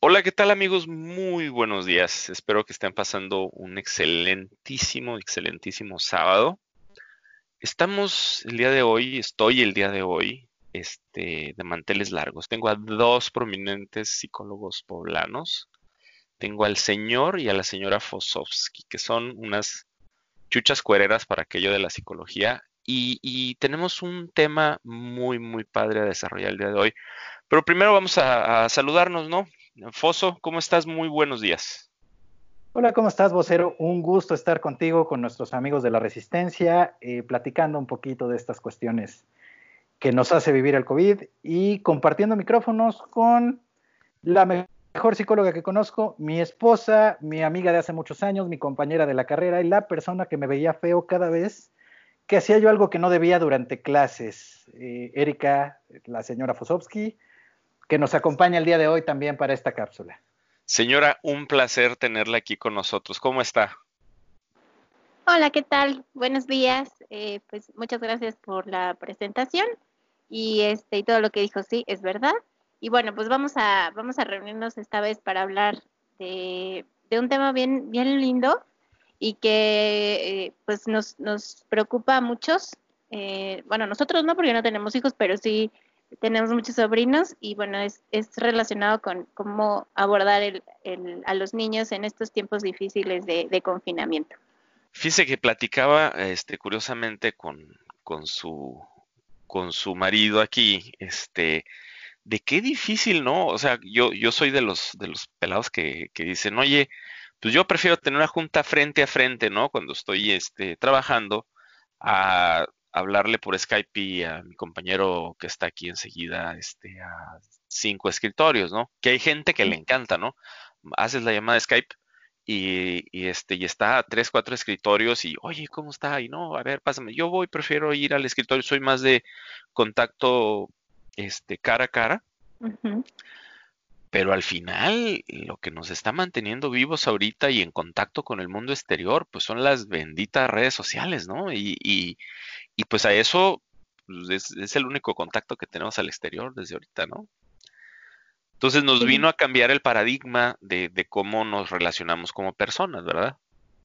Hola, ¿qué tal amigos? Muy buenos días. Espero que estén pasando un excelentísimo, excelentísimo sábado. Estamos el día de hoy, estoy el día de hoy, este, de manteles largos. Tengo a dos prominentes psicólogos poblanos. Tengo al señor y a la señora Fosowski, que son unas chuchas cuereras para aquello de la psicología. Y, tenemos un tema muy, muy padre a desarrollar el día de hoy. Pero primero vamos a saludarnos, ¿no? Foso, ¿cómo estás? Muy buenos días. Hola, ¿cómo estás, vocero? Un gusto estar contigo, con nuestros amigos de la Resistencia, eh, platicando un poquito de estas cuestiones que nos hace vivir el COVID y compartiendo micrófonos con la mejor psicóloga que conozco, mi esposa, mi amiga de hace muchos años, mi compañera de la carrera y la persona que me veía feo cada vez que hacía yo algo que no debía durante clases. Eh, Erika, la señora Fosowski, que nos acompaña el día de hoy también para esta cápsula. Señora, un placer tenerla aquí con nosotros. ¿Cómo está? Hola, ¿qué tal? Buenos días. Eh, pues muchas gracias por la presentación y este y todo lo que dijo, sí, es verdad. Y bueno, pues vamos a vamos a reunirnos esta vez para hablar de, un tema bien bien lindo y que eh, pues nos, nos preocupa a muchos. Eh, bueno, nosotros no, porque no tenemos hijos, pero sí tenemos muchos sobrinos y bueno, es, es relacionado con cómo abordar el, a los niños en estos tiempos difíciles de, confinamiento. Fíjese que platicaba este, curiosamente con, con, su, con su marido aquí, este, de qué difícil, ¿no? O sea, yo, yo soy de los, de los pelados que, que dicen, oye, pues yo prefiero tener una junta frente a frente, ¿no? Cuando estoy este, trabajando, a hablarle por Skype y a mi compañero que está aquí enseguida este, a cinco escritorios, ¿no? Que hay gente que le encanta, ¿no? Haces la llamada de Skype y, este, y está a tres, cuatro escritorios y, oye, ¿cómo está? Y no, a ver, pásame. Yo voy, prefiero ir al escritorio, soy más de contacto este, cara a cara. Pero al final, lo que nos está manteniendo vivos ahorita y en contacto con el mundo exterior, pues son las benditas redes sociales, ¿no? y, y pues a eso pues, es, el único contacto que tenemos al exterior desde ahorita, ¿no? Entonces nos vino a cambiar el paradigma de, cómo nos relacionamos como personas, ¿verdad?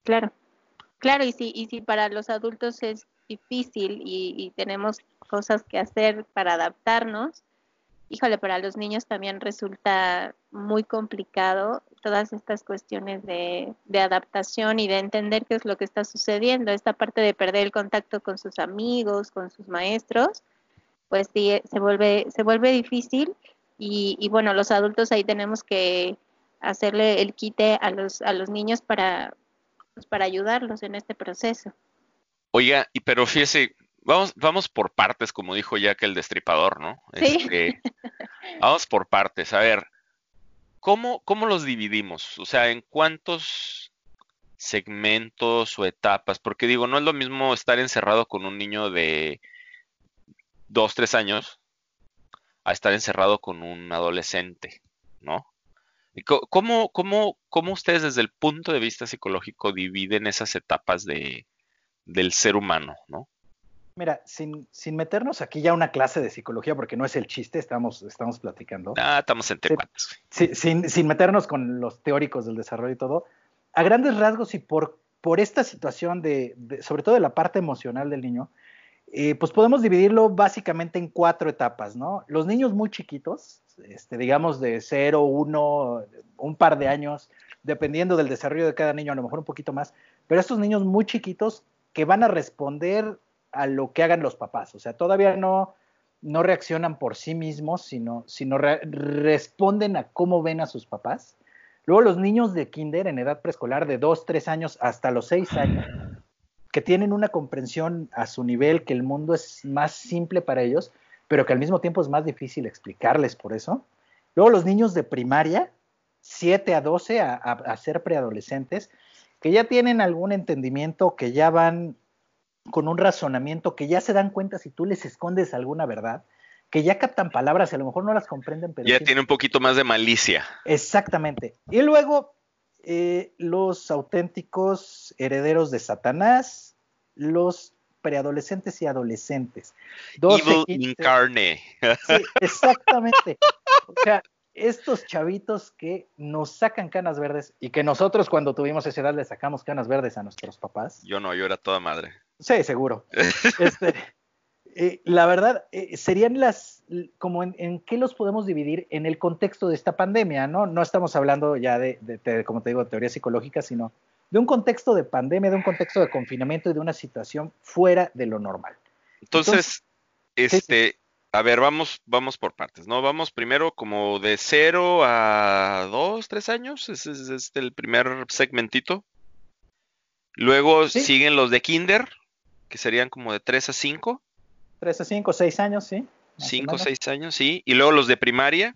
Claro, claro, y si, y si para los adultos es difícil y tenemos cosas que hacer para adaptarnos, híjole, para los niños también resulta muy complicado todas estas cuestiones de, adaptación y de entender qué es lo que está sucediendo. Esta parte de perder el contacto con sus amigos, con sus maestros, pues sí, se vuelve, se vuelve difícil y, bueno, los adultos ahí tenemos que hacerle el quite a los, a los niños para, pues, para ayudarlos en este proceso. Oiga, y pero fíjese, Vamos, vamos por partes, como dijo ya que el destripador, ¿no? Sí. Este, vamos por partes. A ver, ¿cómo, ¿cómo los dividimos? O sea, ¿en cuántos segmentos o etapas? Porque digo, no es lo mismo estar encerrado con un niño de dos, tres años a estar encerrado con un adolescente, ¿no? ¿Cómo, cómo, cómo ustedes desde el punto de vista psicológico dividen esas etapas de, del ser humano, ¿no? Mira, sin, sin meternos aquí ya una clase de psicología, porque no es el chiste, estamos, estamos platicando. Ah, estamos entre sin, sin, sin, meternos con los teóricos del desarrollo y todo, a grandes rasgos y por, por esta situación de, sobre todo de la parte emocional del niño, eh, pues podemos dividirlo básicamente en cuatro etapas, ¿no? Los niños muy chiquitos, este, digamos de 0, 1, un par de años, dependiendo del desarrollo de cada niño, a lo mejor un poquito más, pero estos niños muy chiquitos que van a responder a lo que hagan los papás. O sea, todavía no, no reaccionan por sí mismos, sino, sino responden a cómo ven a sus papás. Luego los niños de kinder en edad preescolar de 2, 3 años hasta los 6 años, que tienen una comprensión a su nivel, que el mundo es más simple para ellos, pero que al mismo tiempo es más difícil explicarles por eso. Luego los niños de primaria, 7 a 12, a, a ser preadolescentes, que ya tienen algún entendimiento, que ya van con un razonamiento que ya se dan cuenta si tú les escondes alguna verdad, que ya captan palabras y a lo mejor no las comprenden, pero... Ya tiene un poquito más de malicia. Exactamente. Y luego eh, los auténticos herederos de Satanás, los preadolescentes y adolescentes. Evil incarne. Sí, exactamente. O sea, estos chavitos que nos sacan canas verdes y que nosotros cuando tuvimos esa edad le sacamos canas verdes a nuestros papás. Yo no, yo era toda madre. Sí, seguro. Este, eh, la verdad, eh, serían las, como en, qué los podemos dividir en el contexto de esta pandemia, ¿no? No estamos hablando ya de, como te digo, teoría psicológica, sino de un contexto de pandemia, de un contexto de confinamiento y de una situación fuera de lo normal. Entonces, este, a ver, vamos, vamos por partes, ¿no? Vamos primero como de 0 a 2, 3 años, ese es, el primer segmentito. Luego siguen los de kinder, que serían como de 3 a 5. 3 a 5, 6 años, sí. 5, 6 años, sí. Y luego los de primaria.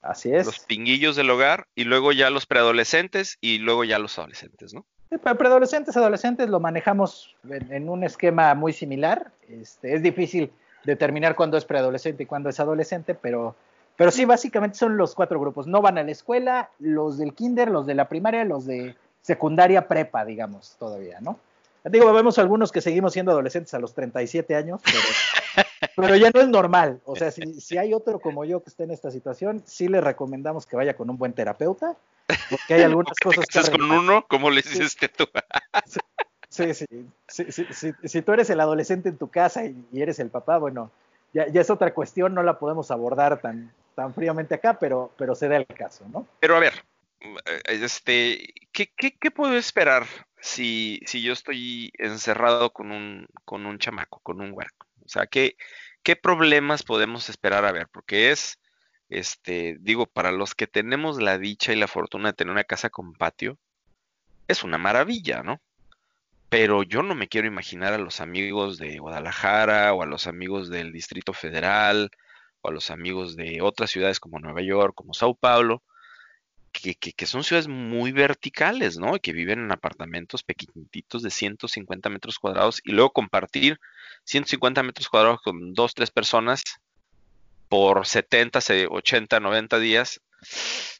Así es. Los pinguillos del hogar. Y luego ya los preadolescentes y luego ya los adolescentes, ¿no? Sí, para preadolescentes, adolescentes lo manejamos en, un esquema muy similar. Este, es difícil determinar cuándo es preadolescente y cuándo es adolescente, pero, pero sí, básicamente son los cuatro grupos. No van a la escuela, los del kinder, los de la primaria, los de secundaria prepa, digamos, todavía, ¿no? Digo, vemos algunos que seguimos siendo adolescentes a los 37 años, pero, pero ya no es normal. O sea, si, si, hay otro como yo que esté en esta situación, sí le recomendamos que vaya con un buen terapeuta, porque hay algunas cosas que... con uno? ¿Cómo le dices tú? Sí, sí, sí, sí, Si tú eres el adolescente en tu casa y, eres el papá, bueno, ya, ya, es otra cuestión, no la podemos abordar tan, tan fríamente acá, pero, pero se da el caso, ¿no? Pero a ver, este, ¿qué, qué, qué puedo esperar si, si yo estoy encerrado con un, con un chamaco, con un huerco? O sea, ¿qué, ¿qué problemas podemos esperar a ver? Porque es, este, digo, para los que tenemos la dicha y la fortuna de tener una casa con patio, es una maravilla, ¿no? Pero yo no me quiero imaginar a los amigos de Guadalajara o a los amigos del Distrito Federal o a los amigos de otras ciudades como Nueva York, como Sao Paulo, que, son ciudades muy verticales, ¿no? Que viven en apartamentos pequeñitos de 150 metros cuadrados y luego compartir 150 metros cuadrados con dos, tres personas por 70, 80, 90 días.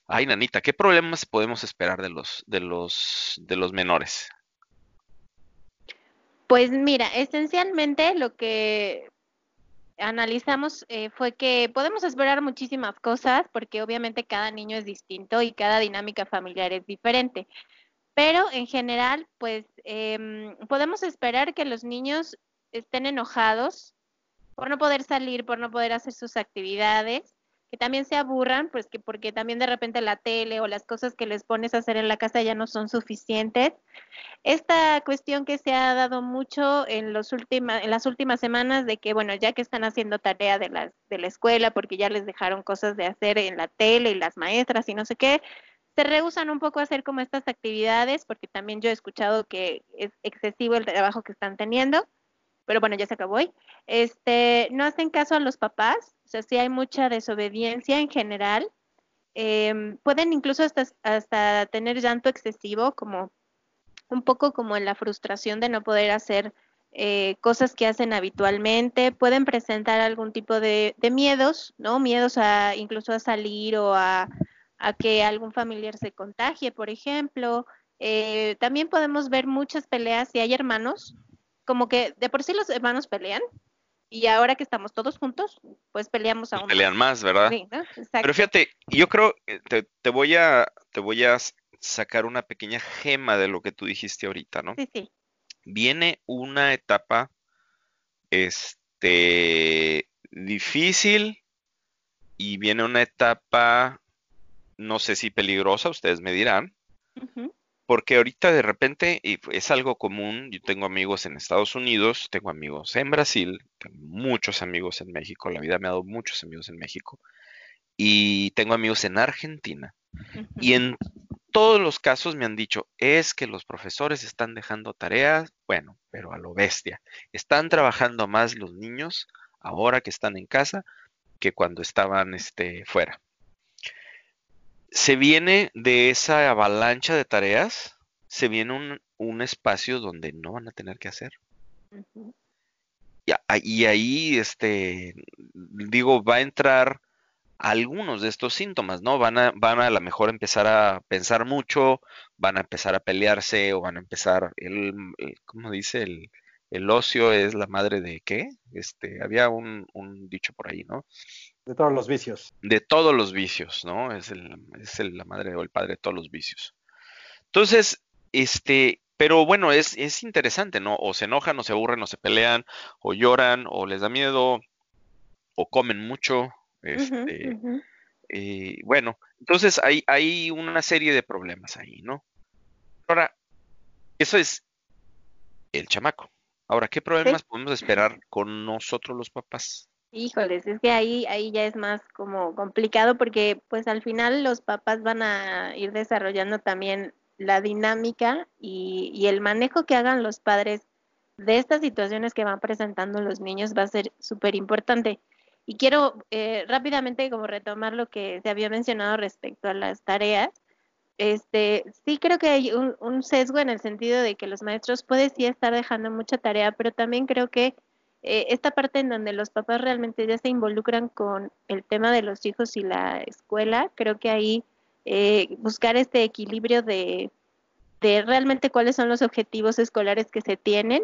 Ay, nanita, ¿qué problemas podemos esperar de los, de los, de los menores? Pues mira, esencialmente lo que analizamos eh, fue que podemos esperar muchísimas cosas porque obviamente cada niño es distinto y cada dinámica familiar es diferente. Pero en general, pues em, podemos esperar que los niños estén enojados por no poder salir, por no poder hacer sus actividades, que también se aburran, pues que porque también de repente la tele o las cosas que les pones a hacer en la casa ya no son suficientes. Esta cuestión que se ha dado mucho en, los última, en las últimas semanas de que, bueno, ya que están haciendo tarea de, las, de la escuela porque ya les dejaron cosas de hacer en la tele y las maestras y no sé qué, se rehusan un poco a hacer como estas actividades porque también yo he escuchado que es excesivo el trabajo que están teniendo pero bueno, ya se acabó hoy. Este, no hacen caso a los papás, sea, sí hay mucha desobediencia en general. Em, pueden incluso hasta, hasta tener llanto excesivo, como un poco como en la frustración de no poder hacer eh, cosas que hacen habitualmente. Pueden presentar algún tipo de, miedos, ¿no? Miedos a incluso a salir o a, que algún familiar se contagie, por ejemplo. Eh, también podemos ver muchas peleas si hay hermanos, como que de por sí los hermanos pelean y ahora que estamos todos juntos, pues peleamos aún. Pelean más, ¿verdad? Sí, Pero fíjate, yo creo, te, te, voy a, te voy a sacar una pequeña gema de lo que tú dijiste ahorita, ¿no? Sí, sí. Viene una etapa, este, difícil y viene una etapa, no sé si peligrosa, ustedes me dirán, porque ahorita de repente, y es algo común, yo tengo amigos en Estados Unidos, tengo amigos en Brasil, tengo muchos amigos en México, la vida me ha dado muchos amigos en México, y tengo amigos en Argentina. Y en todos los casos me han dicho, es que los profesores están dejando tareas, bueno, pero a lo bestia. Están trabajando más los niños ahora que están en casa que cuando estaban este, fuera se viene de esa avalancha de tareas, se viene un, espacio donde no van a tener que hacer. y, ahí, este, digo, va a entrar algunos de estos síntomas, ¿no? Van a, van a, a lo mejor empezar a pensar mucho, van a empezar a pelearse o van a empezar, el, ¿cómo dice? El, el ocio es la madre de qué? Este, había un, un dicho por ahí, ¿no? De todos los vicios. De todos los vicios, ¿no? Es, el, es el, la madre o el padre de todos los vicios. Entonces, este, pero bueno, es, es interesante, ¿no? O se enojan, o se aburren, o se pelean, o lloran, o les da miedo, o comen mucho. Este, eh, bueno, entonces hay, hay una serie de problemas ahí, ¿no? Ahora, eso es el chamaco. Ahora, ¿qué problemas podemos esperar con nosotros los papás? Híjoles, es que ahí, ahí ya es más como complicado porque pues al final los papás van a ir desarrollando también la dinámica y, el manejo que hagan los padres de estas situaciones que van presentando los niños va a ser súper importante. Y quiero eh, rápidamente como retomar lo que se había mencionado respecto a las tareas. Este, sí creo que hay un, sesgo en el sentido de que los maestros pueden sí estar dejando mucha tarea, pero también creo que eh, esta parte en donde los papás realmente ya se involucran con el tema de los hijos y la escuela, creo que ahí eh, buscar este equilibrio de, de, realmente cuáles son los objetivos escolares que se tienen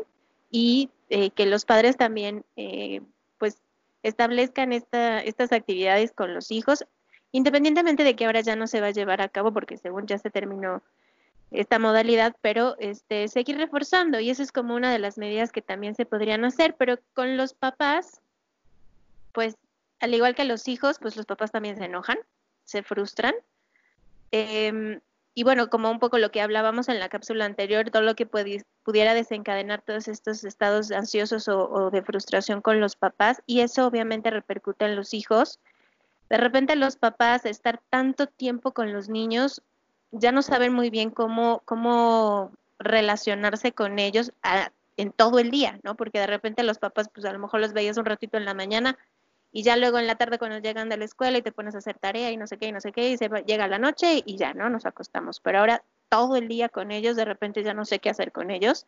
y eh, que los padres también eh, pues establezcan esta, estas actividades con los hijos, independientemente de que ahora ya no se va a llevar a cabo porque según ya se terminó esta modalidad, pero este seguir reforzando y eso es como una de las medidas que también se podrían hacer, pero con los papás, pues al igual que los hijos, pues los papás también se enojan, se frustran Em, y bueno, como un poco lo que hablábamos en la cápsula anterior, todo lo que pudiera desencadenar todos estos estados ansiosos o, de frustración con los papás, y eso obviamente repercute en los hijos. De repente los papás, estar tanto tiempo con los niños, ya no saben muy bien cómo, cómo relacionarse con ellos en todo el día, ¿no? Porque de repente los papás, pues a lo mejor los veías un ratito en la mañana, y ya luego en la tarde cuando llegan de la escuela y te pones a hacer tarea y no sé qué y no sé qué y se llega la noche y ya, ¿no? Nos acostamos. Pero ahora todo el día con ellos, de repente ya no sé qué hacer con ellos.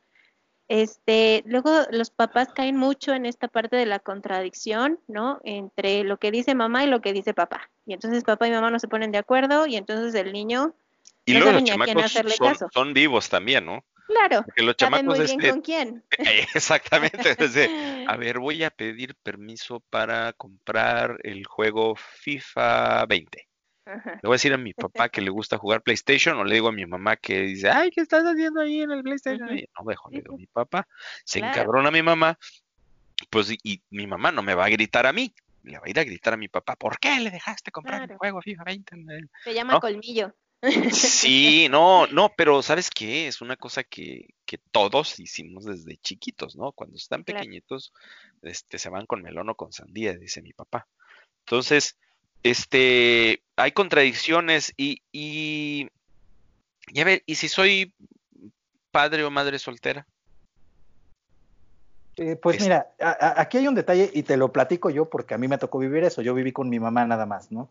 Este, luego los papás caen mucho en esta parte de la contradicción, ¿no? Entre lo que dice mamá y lo que dice papá. Y entonces papá y mamá no se ponen de acuerdo y entonces el niño y luego los chamacos son, son, vivos también, ¿no? Claro. Porque los chamacos muy bien con quién. Exactamente. a ver, voy a pedir permiso para comprar el juego FIFA 20. Le voy a decir a mi papá que le gusta jugar PlayStation o le digo a mi mamá que dice, ay, ¿qué estás haciendo ahí en el PlayStation? no, dejo, le digo a mi papá, se encabrona a mi mamá, pues y, mi mamá no me va a gritar a mí, le va a ir a gritar a mi papá, ¿por qué le dejaste comprar el juego FIFA 20? Se llama colmillo. Sí, no, no, pero ¿sabes qué? Es una cosa que, que todos hicimos desde chiquitos, ¿no? Cuando están pequeñitos, este, se van con melón o con sandía, dice mi papá. Entonces, este, hay contradicciones y, y, y a ver, ¿y si soy padre o madre soltera? Eh, pues mira, aquí hay un detalle y te lo platico yo porque a mí me tocó vivir eso. Yo viví con mi mamá nada más, ¿no?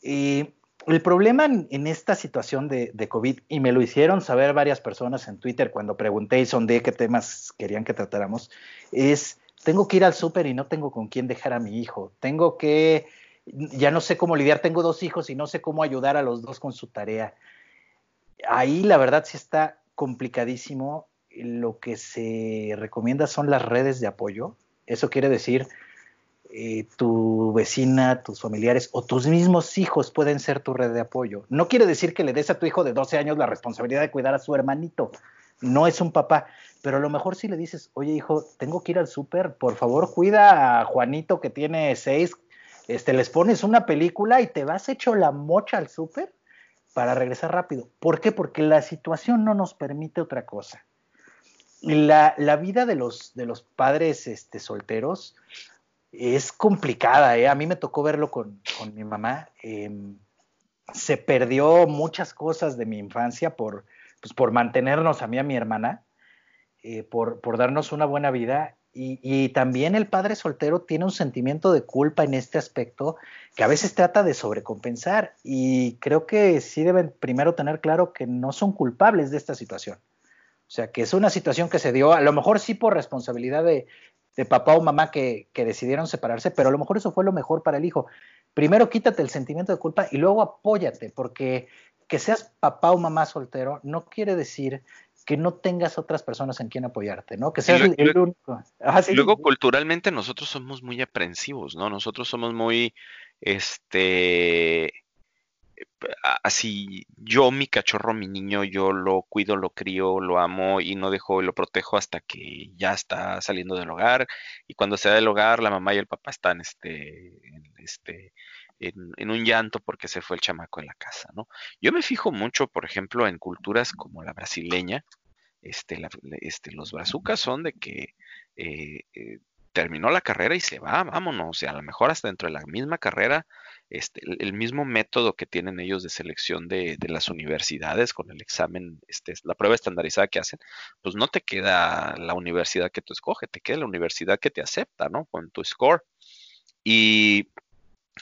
Y el problema en, esta situación de, COVID, y me lo hicieron saber varias personas en Twitter cuando pregunté y sondé qué temas querían que tratáramos, es, tengo que ir al súper y no tengo con quién dejar a mi hijo, tengo que, ya no sé cómo lidiar, tengo dos hijos y no sé cómo ayudar a los dos con su tarea. Ahí la verdad sí está complicadísimo. Lo que se recomienda son las redes de apoyo. Eso quiere decir eh, tu vecina, tus familiares o tus mismos hijos pueden ser tu red de apoyo. No quiere decir que le des a tu hijo de 12 años la responsabilidad de cuidar a su hermanito. No es un papá, pero a lo mejor si le dices, oye hijo, tengo que ir al súper, por favor cuida a Juanito que tiene seis, este, les pones una película y te vas hecho la mocha al súper para regresar rápido. ¿Por qué? Porque la situación no nos permite otra cosa. La, la vida de los, de los padres este, solteros es complicada, ¿eh? A mí me tocó verlo con, mi mamá. Em, se perdió muchas cosas de mi infancia por, pues, por mantenernos a mí, a mi hermana, eh, por, por, darnos una buena vida. Y, y, también el padre soltero tiene un sentimiento de culpa en este aspecto que a veces trata de sobrecompensar. Y creo que sí deben primero tener claro que no son culpables de esta situación. O sea, que es una situación que se dio, a lo mejor sí por responsabilidad de, de papá o mamá que, decidieron separarse, pero a lo mejor eso fue lo mejor para el hijo. Primero quítate el sentimiento de culpa y luego apóyate, porque que seas papá o mamá soltero no quiere decir que no tengas otras personas en quien apoyarte, ¿no? Que seas el, único. Luego, culturalmente, nosotros somos muy aprensivos, ¿no? Nosotros somos muy, este, así, yo, mi cachorro, mi niño, yo lo cuido, lo crío, lo amo y no dejo y lo protejo hasta que ya está saliendo del hogar. Y cuando se da del hogar, la mamá y el papá están, este, este, en, un llanto porque se fue el chamaco en la casa, ¿no? Yo me fijo mucho, por ejemplo, en culturas como la brasileña, este, este los brazucas son de que eh, eh, terminó la carrera y se va, vámonos, o sea, a lo mejor hasta dentro de la misma carrera, este, el, mismo método que tienen ellos de selección de, las universidades con el examen, este, la prueba estandarizada que hacen, pues no te queda la universidad que tú escoges, te queda la universidad que te acepta, ¿no? Con tu score. Y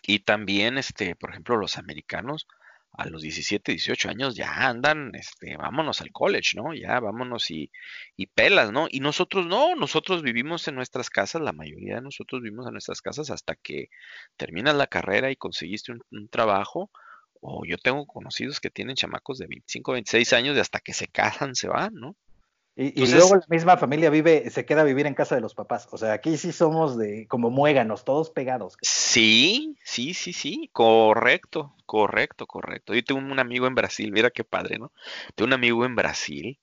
y también, este, por ejemplo, los americanos a los 17, 18 años ya andan, este, vámonos al college, ¿no? Ya vámonos y, y pelas, ¿no? Y nosotros no, nosotros vivimos en nuestras casas, la mayoría de nosotros vivimos en nuestras casas hasta que terminas la carrera y conseguiste un, trabajo. O yo tengo conocidos que tienen chamacos de 25, 26 años y hasta que se casan se van, ¿no? Y, luego la misma familia vive, se queda a vivir en casa de los papás. O sea, aquí sí somos de como muéganos, todos pegados. Sí, sí, sí, sí, correcto, correcto, correcto. Yo tengo un amigo en Brasil, mira qué padre, ¿no? Tengo un amigo en Brasil,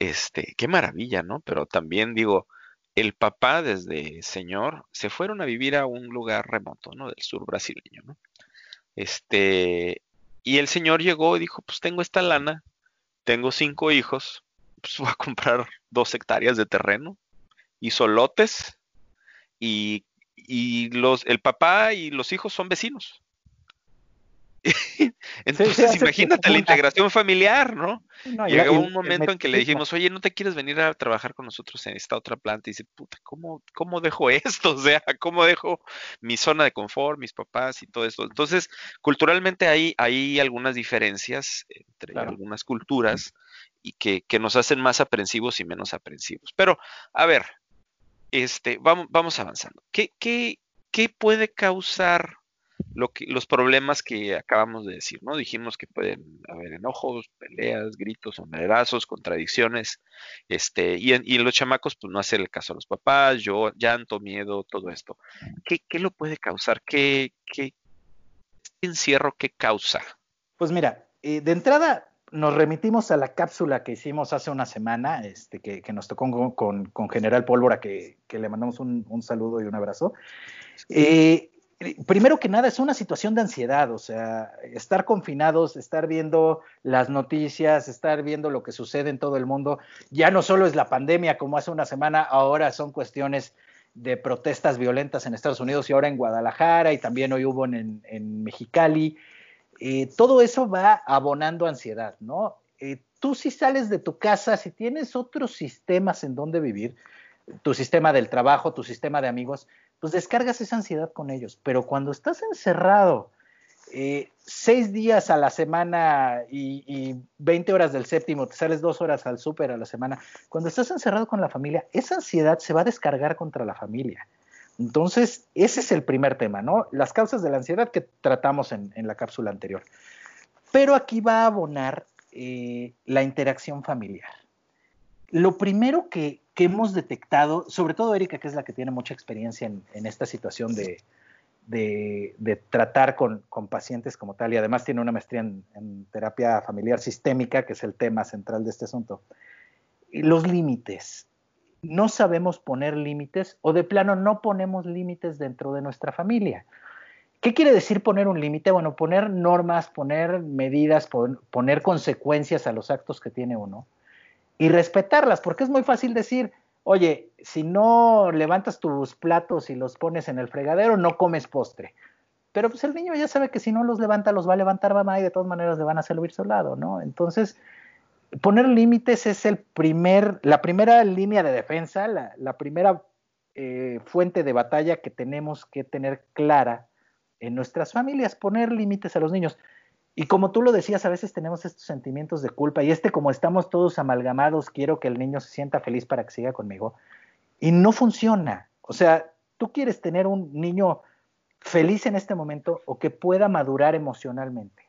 este, qué maravilla, ¿no? Pero también digo, el papá desde señor se fueron a vivir a un lugar remoto, ¿no? Del sur brasileño, ¿no? Este, y el señor llegó y dijo, pues tengo esta lana, tengo cinco hijos pues voy a comprar dos hectáreas de terreno, y lotes y, y los, el papá y los hijos son vecinos. Entonces, imagínate la integración familiar, ¿no? Llegó un momento en que le dijimos, oye, ¿no te quieres venir a trabajar con nosotros en esta otra planta? Y dice, puta, ¿cómo, cómo dejo esto? O sea, ¿cómo dejo mi zona de confort, mis papás y todo esto? Entonces, culturalmente hay, hay algunas diferencias entre algunas culturas que, nos hacen más aprensivos y menos aprensivos. Pero, a ver, este, vamos, vamos avanzando. ¿Qué, qué, qué puede causar lo que, los problemas que acabamos de decir, ¿no? Dijimos que pueden haber enojos, peleas, gritos, sombrerazos, contradicciones, este, y y los chamacos, pues no hacer el caso a los papás, yo, llanto, miedo, todo esto. ¿Qué, qué lo puede causar? ¿Qué, qué encierro qué causa? Pues mira, eh, de entrada, nos remitimos a la cápsula que hicimos hace una semana, este, que, nos tocó con, con, General Pólvora, que, le mandamos un, saludo y un abrazo. Eh, primero que nada, es una situación de ansiedad, o sea, estar confinados, estar viendo las noticias, estar viendo lo que sucede en todo el mundo, ya no solo es la pandemia como hace una semana, ahora son cuestiones de protestas violentas en Estados Unidos y ahora en Guadalajara y también hoy hubo en, en Mexicali. Eh, todo eso va abonando ansiedad, ¿no? Eh, tú si sales de tu casa, si tienes otros sistemas en donde vivir, tu sistema del trabajo, tu sistema de amigos, pues descargas esa ansiedad con ellos. Pero cuando estás encerrado eh, seis días a la semana y, y, 20 horas del séptimo, te sales dos horas al súper a la semana, cuando estás encerrado con la familia, esa ansiedad se va a descargar contra la familia. Entonces, ese es el primer tema, ¿no? Las causas de la ansiedad que tratamos en, la cápsula anterior. Pero aquí va a abonar eh, la interacción familiar. Lo primero que, hemos detectado, sobre todo Erika, que es la que tiene mucha experiencia en, esta situación de, tratar con, pacientes como tal, y además tiene una maestría en, terapia familiar sistémica, que es el tema central de este asunto. Los límites no sabemos poner límites o de plano no ponemos límites dentro de nuestra familia. ¿Qué quiere decir poner un límite? Bueno, poner normas, poner medidas, poner consecuencias a los actos que tiene uno y respetarlas, porque es muy fácil decir, oye, si no levantas tus platos y los pones en el fregadero, no comes postre. Pero pues el niño ya sabe que si no los levanta, los va a levantar mamá y de todas maneras le van a servir su lado, ¿no? Entonces, poner límites es el primer, la primera línea de defensa, la, primera eh, fuente de batalla que tenemos que tener clara en nuestras familias, poner límites a los niños. Y como tú lo decías, a veces tenemos estos sentimientos de culpa y este como estamos todos amalgamados, quiero que el niño se sienta feliz para que siga conmigo. Y no funciona. O sea, tú quieres tener un niño feliz en este momento o que pueda madurar emocionalmente.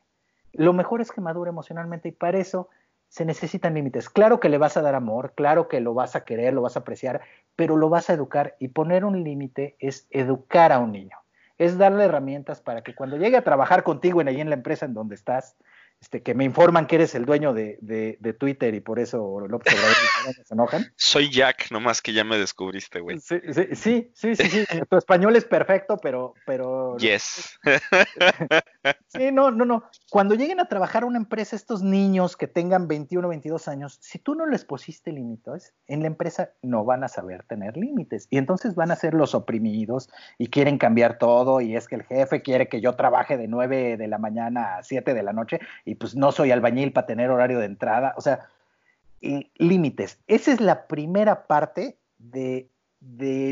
Lo mejor es que madure emocionalmente y para eso se necesitan límites. Claro que le vas a dar amor, claro que lo vas a querer, lo vas a apreciar, pero lo vas a educar y poner un límite es educar a un niño, es darle herramientas para que cuando llegue a trabajar contigo en ahí en la empresa en donde estás, este, que me informan que eres el dueño de, de, Twitter y por eso López Obrador se enojan. Soy Jack, nomás que ya me descubriste, güey. Sí, sí, sí, sí, sí, Tu español es perfecto, pero, pero. Yes. sí, no, no, no. Cuando lleguen a trabajar a una empresa, estos niños que tengan 21, 22 años, si tú no les pusiste límites, en la empresa no van a saber tener límites. Y entonces van a ser los oprimidos y quieren cambiar todo. Y es que el jefe quiere que yo trabaje de 9 de la mañana a 7 de la noche y pues no soy albañil para tener horario de entrada, o sea, límites. Esa es la primera parte de,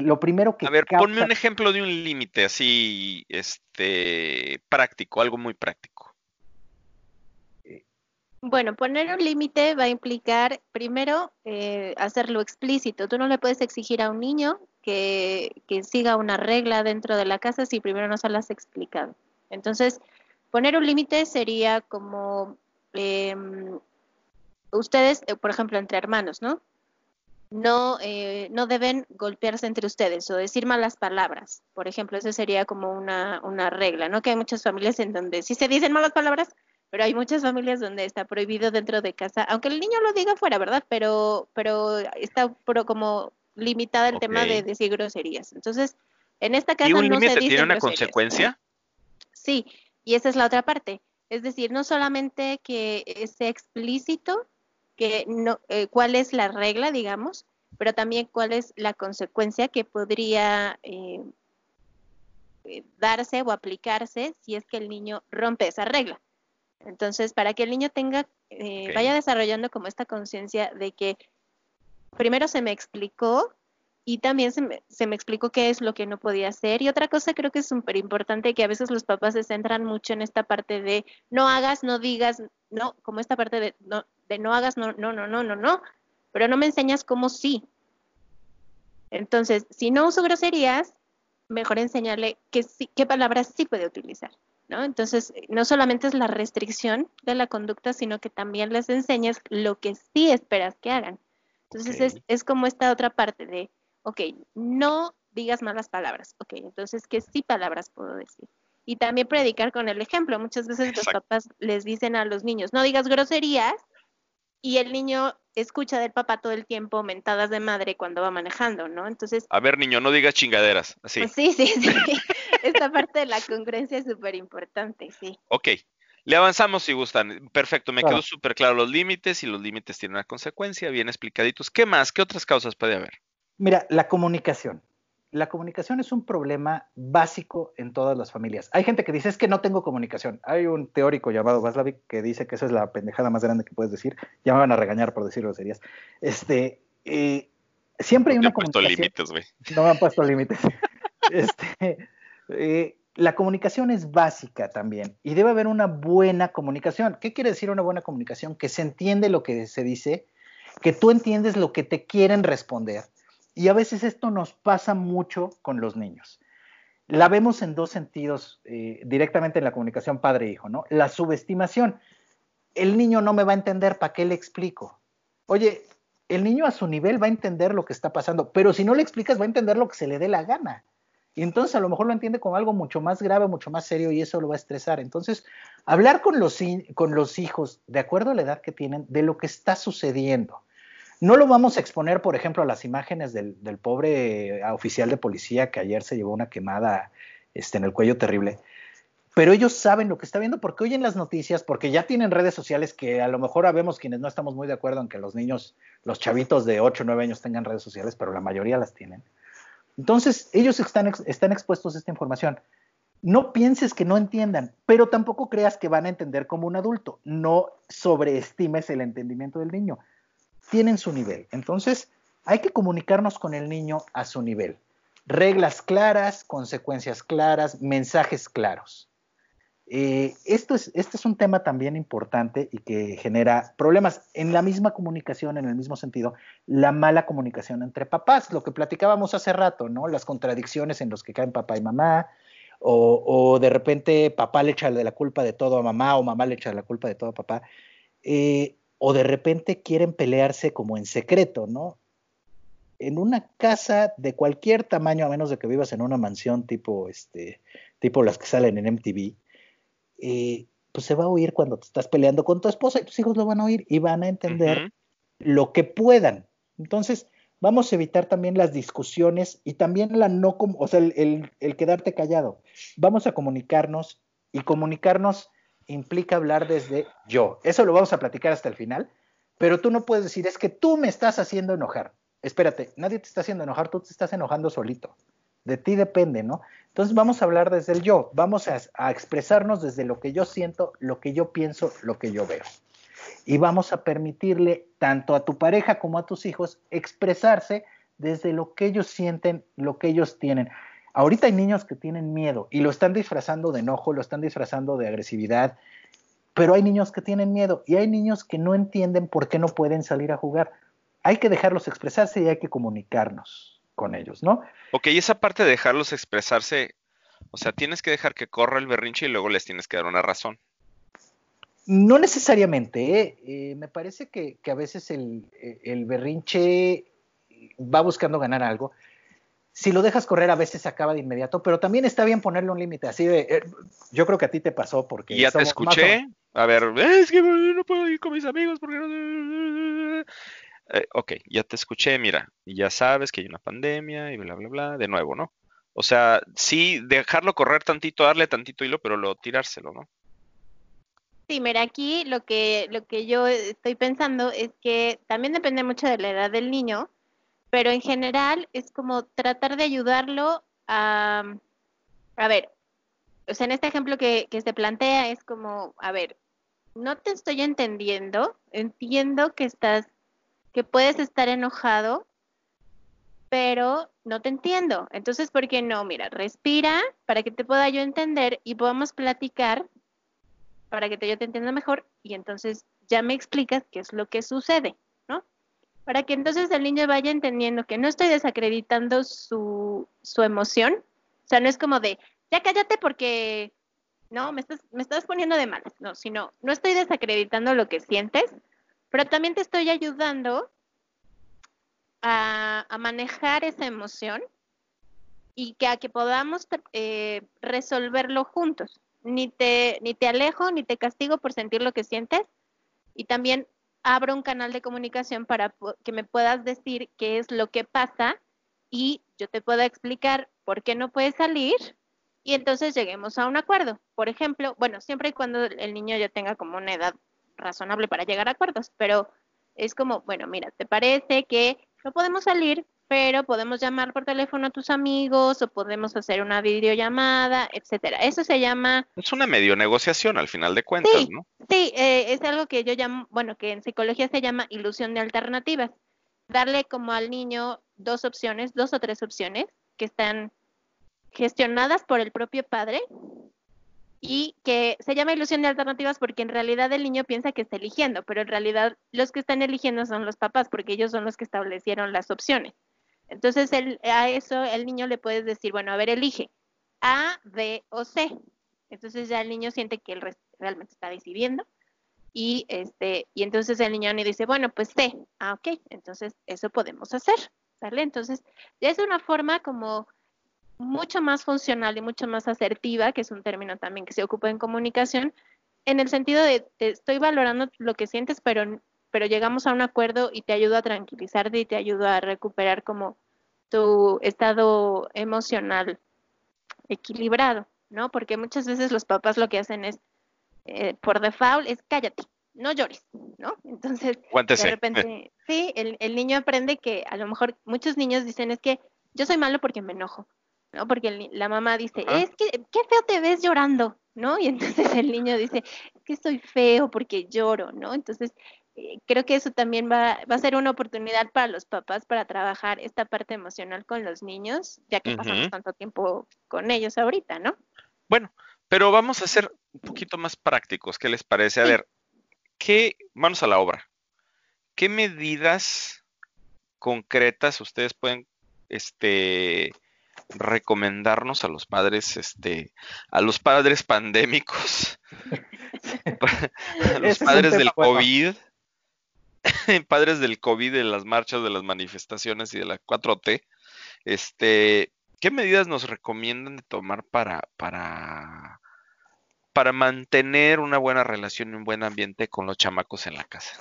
lo primero que... A ver, ponme un ejemplo de un límite así, este, práctico, algo muy práctico. Bueno, poner un límite va a implicar, primero, eh, hacerlo explícito. Tú no le puedes exigir a un niño que, que siga una regla dentro de la casa si primero no se las has explicado. Entonces, Poner un límite sería como em, ustedes, eh, por ejemplo, entre hermanos, ¿no? No, eh, no deben golpearse entre ustedes o decir malas palabras. Por ejemplo, eso sería como una, una regla, ¿no? Que hay muchas familias en donde sí se dicen malas palabras, pero hay muchas familias donde está prohibido dentro de casa, aunque el niño lo diga fuera, ¿verdad? Pero, pero está como limitada el tema de decir groserías. Entonces, en esta casa ¿Y un no límite tiene una consecuencia? Sí, y esa es la otra parte. Es decir, no solamente que sea explícito, que no, eh, cuál es la regla, digamos, pero también cuál es la consecuencia que podría eh, eh, darse o aplicarse si es que el niño rompe esa regla. Entonces, para que el niño tenga, vaya desarrollando como esta conciencia de que primero se me explicó y también se me, se me, explicó qué es lo que no podía hacer. Y otra cosa creo que es súper importante que a veces los papás se centran mucho en esta parte de no hagas, no digas, no, como esta parte de no, de no hagas, no, no, no, no, no, no, pero no me enseñas cómo sí. Entonces, si no uso groserías, mejor enseñarle qué, sí, qué palabras sí puede utilizar. ¿No? Entonces, no solamente es la restricción de la conducta, sino que también les enseñas lo que sí esperas que hagan. Entonces, es, es como esta otra parte de, ok, no digas malas palabras, ok, entonces, ¿qué sí palabras puedo decir? Y también predicar con el ejemplo. Muchas veces los papás les dicen a los niños, no digas groserías, y el niño escucha del papá todo el tiempo mentadas de madre cuando va manejando, ¿no? Entonces... A ver, niño, no digas chingaderas, así. Sí, sí, sí. Esta parte de la congruencia es súper importante, sí. Ok, le avanzamos si gustan. Perfecto, me quedó súper claro los límites y los límites tienen una consecuencia, bien explicaditos. ¿Qué más? ¿Qué otras causas puede haber? Mira, la comunicación. La comunicación es un problema básico en todas las familias. Hay gente que dice, es que no tengo comunicación. Hay un teórico llamado Vaslavic que dice que esa es la pendejada más grande que puedes decir. Ya me van a regañar por decirlo serías. Este, eh, siempre hay una comunicación. límites, güey. No me han puesto límites. este, eh, la comunicación es básica también y debe haber una buena comunicación. ¿Qué quiere decir una buena comunicación? Que se entiende lo que se dice, que tú entiendes lo que te quieren responder y a veces esto nos pasa mucho con los niños. La vemos en dos sentidos, eh, directamente en la comunicación padre-hijo, ¿no? La subestimación. El niño no me va a entender, ¿para qué le explico? Oye, el niño a su nivel va a entender lo que está pasando, pero si no le explicas va a entender lo que se le dé la gana. Y entonces a lo mejor lo entiende como algo mucho más grave, mucho más serio y eso lo va a estresar. Entonces, hablar con los, con los hijos, de acuerdo a la edad que tienen, de lo que está sucediendo. No lo vamos a exponer, por ejemplo, a las imágenes del, pobre eh, oficial de policía que ayer se llevó una quemada este, en el cuello terrible. Pero ellos saben lo que está viendo porque oyen las noticias, porque ya tienen redes sociales que a lo mejor habemos quienes no estamos muy de acuerdo en que los niños, los chavitos de 8 o 9 años tengan redes sociales, pero la mayoría las tienen. Entonces, ellos están, están expuestos a esta información. No pienses que no entiendan, pero tampoco creas que van a entender como un adulto. No sobreestimes el entendimiento del niño tienen su nivel. Entonces, hay que comunicarnos con el niño a su nivel. Reglas claras, consecuencias claras, mensajes claros. Eh, esto es, este es un tema también importante y que genera problemas en la misma comunicación, en el mismo sentido, la mala comunicación entre papás, lo que platicábamos hace rato, ¿no? Las contradicciones en los que caen papá y mamá, o, de repente papá le echa la culpa de todo a mamá o mamá le echa la culpa de todo a papá. Eh, o de repente quieren pelearse como en secreto, ¿no? En una casa de cualquier tamaño, a menos de que vivas en una mansión tipo, este, tipo las que salen en MTV, eh, pues se va a oír cuando te estás peleando con tu esposa y tus hijos lo van a oír y van a entender lo que puedan. Entonces, vamos a evitar también las discusiones y también la no, o sea, el, el quedarte callado. Vamos a comunicarnos y comunicarnos implica hablar desde yo. Eso lo vamos a platicar hasta el final, pero tú no puedes decir, es que tú me estás haciendo enojar. Espérate, nadie te está haciendo enojar, tú te estás enojando solito. De ti depende, ¿no? Entonces vamos a hablar desde el yo, vamos a, expresarnos desde lo que yo siento, lo que yo pienso, lo que yo veo. Y vamos a permitirle tanto a tu pareja como a tus hijos expresarse desde lo que ellos sienten, lo que ellos tienen. Ahorita hay niños que tienen miedo y lo están disfrazando de enojo, lo están disfrazando de agresividad, pero hay niños que tienen miedo y hay niños que no entienden por qué no pueden salir a jugar. Hay que dejarlos expresarse y hay que comunicarnos con ellos, ¿no? Ok, y esa parte de dejarlos expresarse, o sea, tienes que dejar que corra el berrinche y luego les tienes que dar una razón. No necesariamente, ¿eh? Eh, me parece que, a veces el, el berrinche va buscando ganar algo si lo dejas correr a veces se acaba de inmediato, pero también está bien ponerle un límite así de, eh, yo creo que a ti te pasó porque... ya te escuché, a ver, es que no puedo ir con mis amigos porque no... Eh, ok, ya te escuché, mira, ya sabes que hay una pandemia y bla, bla, bla, de nuevo, ¿no? O sea, sí, dejarlo correr tantito, darle tantito hilo, pero luego tirárselo, ¿no? Sí, mira, aquí lo que, lo que yo estoy pensando es que también depende mucho de la edad del niño, pero en general es como tratar de ayudarlo a, a ver, o sea, en este ejemplo que, que se plantea es como, a ver, no te estoy entendiendo, entiendo que estás, que puedes estar enojado, pero no te entiendo. Entonces, ¿por qué no? Mira, respira para que te pueda yo entender y podamos platicar para que te, yo te entienda mejor y entonces ya me explicas qué es lo que sucede para que entonces el niño vaya entendiendo que no estoy desacreditando su, su emoción. O sea, no es como de, ya cállate porque, no, me estás, me estás poniendo de malas. No, sino, no estoy desacreditando lo que sientes, pero también te estoy ayudando a, manejar esa emoción y que a que podamos eh, resolverlo juntos. Ni te, ni te alejo, ni te castigo por sentir lo que sientes. Y también abro un canal de comunicación para que me puedas decir qué es lo que pasa y yo te pueda explicar por qué no puedes salir y entonces lleguemos a un acuerdo. Por ejemplo, bueno, siempre y cuando el niño ya tenga como una edad razonable para llegar a acuerdos, pero es como, bueno, mira, ¿te parece que no podemos salir pero podemos llamar por teléfono a tus amigos o podemos hacer una videollamada, etcétera. Eso se llama... Es una medio negociación al final de cuentas, ¿no? Sí, eh, es algo que yo llamo, bueno, que en psicología se llama ilusión de alternativas. Darle como al niño dos opciones, dos o tres opciones que están gestionadas por el propio padre y que se llama ilusión de alternativas porque en realidad el niño piensa que está eligiendo, pero en realidad los que están eligiendo son los papás porque ellos son los que establecieron las opciones. Entonces a eso el niño le puedes decir, bueno, a ver, elige A, B o C. Entonces ya el niño siente que él realmente está decidiendo y este y entonces el niño le dice, bueno, pues C. Ah, ok, entonces eso podemos hacer, ¿sale? Entonces ya es una forma como mucho más funcional y mucho más asertiva, que es un término también que se ocupa en comunicación, en el sentido de te estoy valorando lo que sientes, pero pero llegamos a un acuerdo y te ayudo a tranquilizarte y te ayudo a recuperar como tu estado emocional equilibrado, ¿no? Porque muchas veces los papás lo que hacen es, eh, por default, es cállate, no llores, ¿no? Entonces, de repente, sí, el, el niño aprende que a lo mejor muchos niños dicen es que yo soy malo porque me enojo, ¿no? Porque la mamá dice, es que qué feo te ves llorando, ¿no? Y entonces el niño dice, es que soy feo porque lloro, ¿no? Entonces creo que eso también va, va a ser una oportunidad para los papás para trabajar esta parte emocional con los niños, ya que pasamos tanto tiempo con ellos ahorita, ¿no? Bueno, pero vamos a ser un poquito más prácticos. ¿Qué les parece? A ver, ¿qué, manos a la obra, qué medidas concretas ustedes pueden, este, recomendarnos a los padres, este, a los padres pandémicos, a los padres del COVID, padres del COVID, de las marchas, de las manifestaciones y de la 4T, este, ¿qué medidas nos recomiendan tomar para, para, para mantener una buena relación y un buen ambiente con los chamacos en la casa?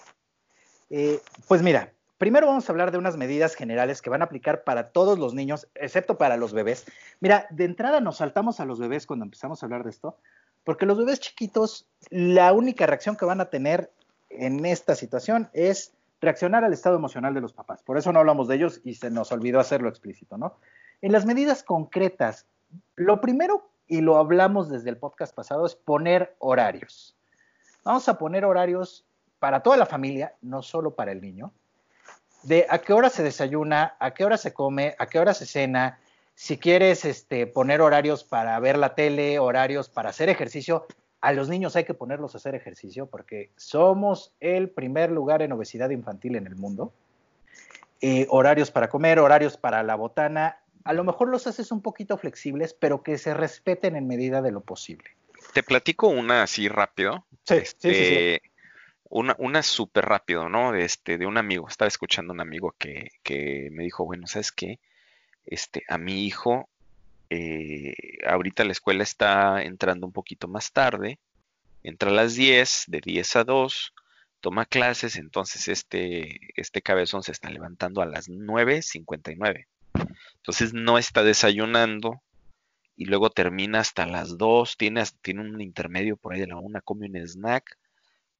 Eh, pues mira, primero vamos a hablar de unas medidas generales que van a aplicar para todos los niños, excepto para los bebés. Mira, de entrada nos saltamos a los bebés cuando empezamos a hablar de esto, porque los bebés chiquitos, la única reacción que van a tener en esta situación es reaccionar al estado emocional de los papás. Por eso no hablamos de ellos y se nos olvidó hacerlo explícito, ¿no? En las medidas concretas, lo primero, y lo hablamos desde el podcast pasado, es poner horarios. Vamos a poner horarios para toda la familia, no solo para el niño, de a qué hora se desayuna, a qué hora se come, a qué hora se cena, si quieres este, poner horarios para ver la tele, horarios para hacer ejercicio, a los niños hay que ponerlos a hacer ejercicio porque somos el primer lugar en obesidad infantil en el mundo. Eh, horarios para comer, horarios para la botana. A lo mejor los haces un poquito flexibles, pero que se respeten en medida de lo posible. Te platico una así rápido. Sí, sí, sí, Este, Una, una súper rápido, ¿no? De, este, de un amigo. Estaba escuchando a un amigo que, que me dijo, bueno, ¿sabes qué? Este, a mi hijo eh, ahorita la escuela está entrando un poquito más tarde, entra a las 10, de 10 a 2, toma clases, entonces este, este cabezón se está levantando a las 9.59. Entonces no está desayunando y luego termina hasta las 2, tiene, tiene un intermedio por ahí de la 1, come un snack,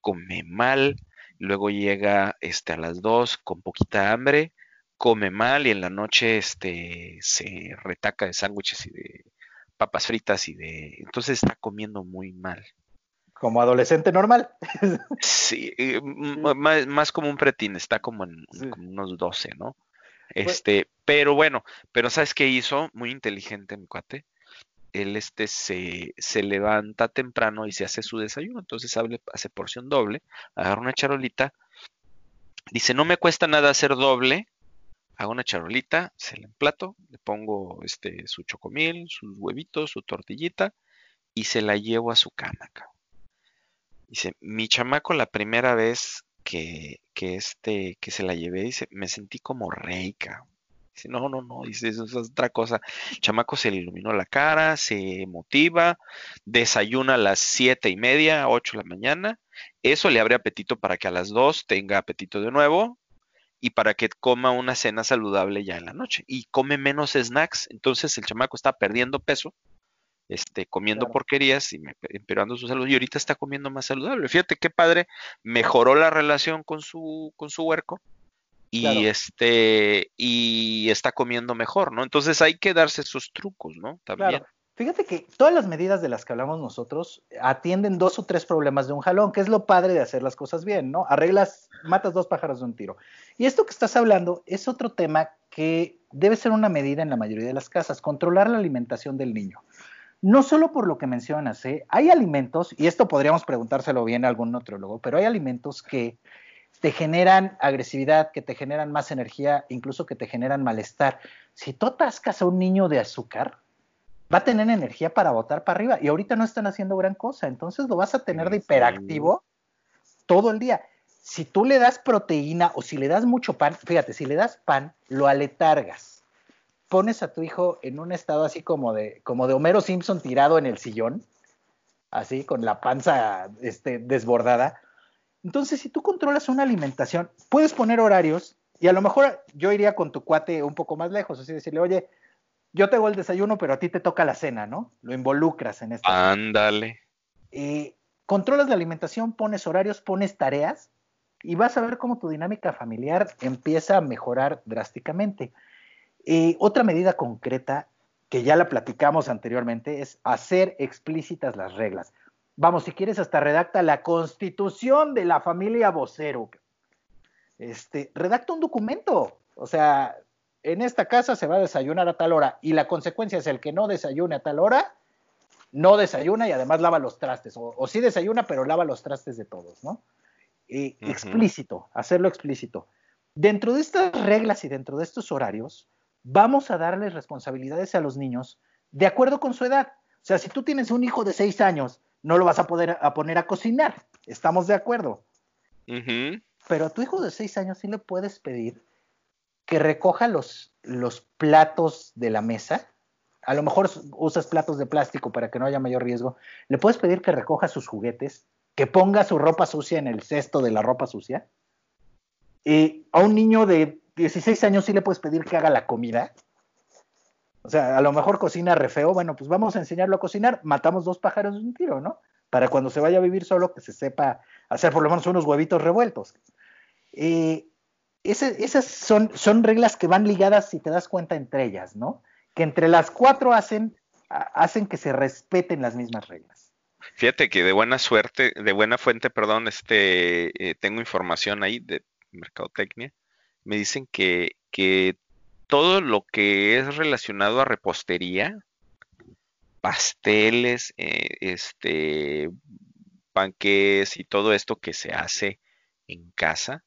come mal, luego llega este, a las 2 con poquita hambre, come mal y en la noche este, se retaca de sándwiches y de papas fritas y de... Entonces está comiendo muy mal. Como adolescente normal. Sí, eh, m- más, más como un pretín, está como en Sí. como unos 12, ¿no? Pues- Este, pero bueno, pero ¿sabes qué hizo? Muy inteligente mi cuate. Él este se, se levanta temprano y se hace su desayuno, entonces hable- hace porción doble, agarra una charolita, dice, no me cuesta nada hacer doble, hago una charolita, se la emplato, le pongo este su chocomil, sus huevitos, su tortillita y se la llevo a su cama. Dice, mi chamaco la primera vez que, que este, que se la llevé, dice, me sentí como rey. Dice, no, no, no, dice, eso es otra cosa. El chamaco se le iluminó la cara, se motiva, desayuna a las siete y media, ocho de la mañana. Eso le abre apetito para que a las dos tenga apetito de nuevo y para que coma una cena saludable ya en la noche. Y come menos snacks, entonces el chamaco está perdiendo peso este, comiendo Claro. porquerías y empeorando su salud. Y ahorita está comiendo más saludable. Fíjate qué padre, mejoró la relación con su, con su huerco y Claro. este, y está comiendo mejor, ¿no? Entonces hay que darse esos trucos, ¿no? También. Claro. Fíjate que todas las medidas de las que hablamos nosotros atienden dos o tres problemas de un jalón, que es lo padre de hacer las cosas bien, ¿no? Arreglas, matas dos pájaros de un tiro. Y esto que estás hablando es otro tema que debe ser una medida en la mayoría de las casas, controlar la alimentación del niño. No solo por lo que mencionas, ¿eh? hay alimentos, y esto podríamos preguntárselo bien a algún nutriólogo, pero hay alimentos que te generan agresividad, que te generan más energía, incluso que te generan malestar. Si tú atascas a un niño de azúcar, va a tener energía para botar para arriba y ahorita no están haciendo gran cosa, entonces lo vas a tener de hiperactivo todo el día. Si tú le das proteína o si le das mucho pan, fíjate, si le das pan, lo aletargas. Pones a tu hijo en un estado así como de, como de Homero Simpson tirado en el sillón, así con la panza este, desbordada. Entonces, si tú controlas una alimentación, puedes poner horarios y a lo mejor yo iría con tu cuate un poco más lejos, así decirle, oye, yo te hago el desayuno, pero a ti te toca la cena, ¿no? Lo involucras en esto. Ándale. Eh, controlas la alimentación, pones horarios, pones tareas y vas a ver cómo tu dinámica familiar empieza a mejorar drásticamente. Eh, otra medida concreta que ya la platicamos anteriormente es hacer explícitas las reglas. Vamos, si quieres, hasta redacta la constitución de la familia vocero. Este, redacta un documento. O sea, en esta casa se va a desayunar a tal hora y la consecuencia es el que no desayune a tal hora, no desayuna y además lava los trastes. O, o sí desayuna, pero lava los trastes de todos, ¿no? Ujú. Explícito, hacerlo explícito. Dentro de estas reglas y dentro de estos horarios, vamos a darles responsabilidades a los niños de acuerdo con su edad. O sea, si tú tienes un hijo de seis años, no lo vas a poder a poner a cocinar. Estamos de acuerdo. Pero a tu hijo de seis años sí le puedes pedir que recoja los, los platos de la mesa. A lo mejor usas platos de plástico para que no haya mayor riesgo. Le puedes pedir que recoja sus juguetes, que ponga su ropa sucia en el cesto de la ropa sucia. Y a un niño de 16 años sí le puedes pedir que haga la comida. O sea, a lo mejor cocina re feo. Bueno, pues vamos a enseñarlo a cocinar. Matamos dos pájaros de un tiro, ¿no? Para cuando se vaya a vivir solo, que se sepa hacer por lo menos unos huevitos revueltos. Eh, esas son, son reglas que van ligadas, si te das cuenta, entre ellas, ¿no? Que entre las cuatro hacen, hacen que se respeten las mismas reglas. Fíjate que de buena suerte, de buena fuente, perdón, este, eh, tengo información ahí de mercadotecnia. Me dicen que, que todo lo que es relacionado a repostería, pasteles, eh, este, panques y todo esto que se hace en casa,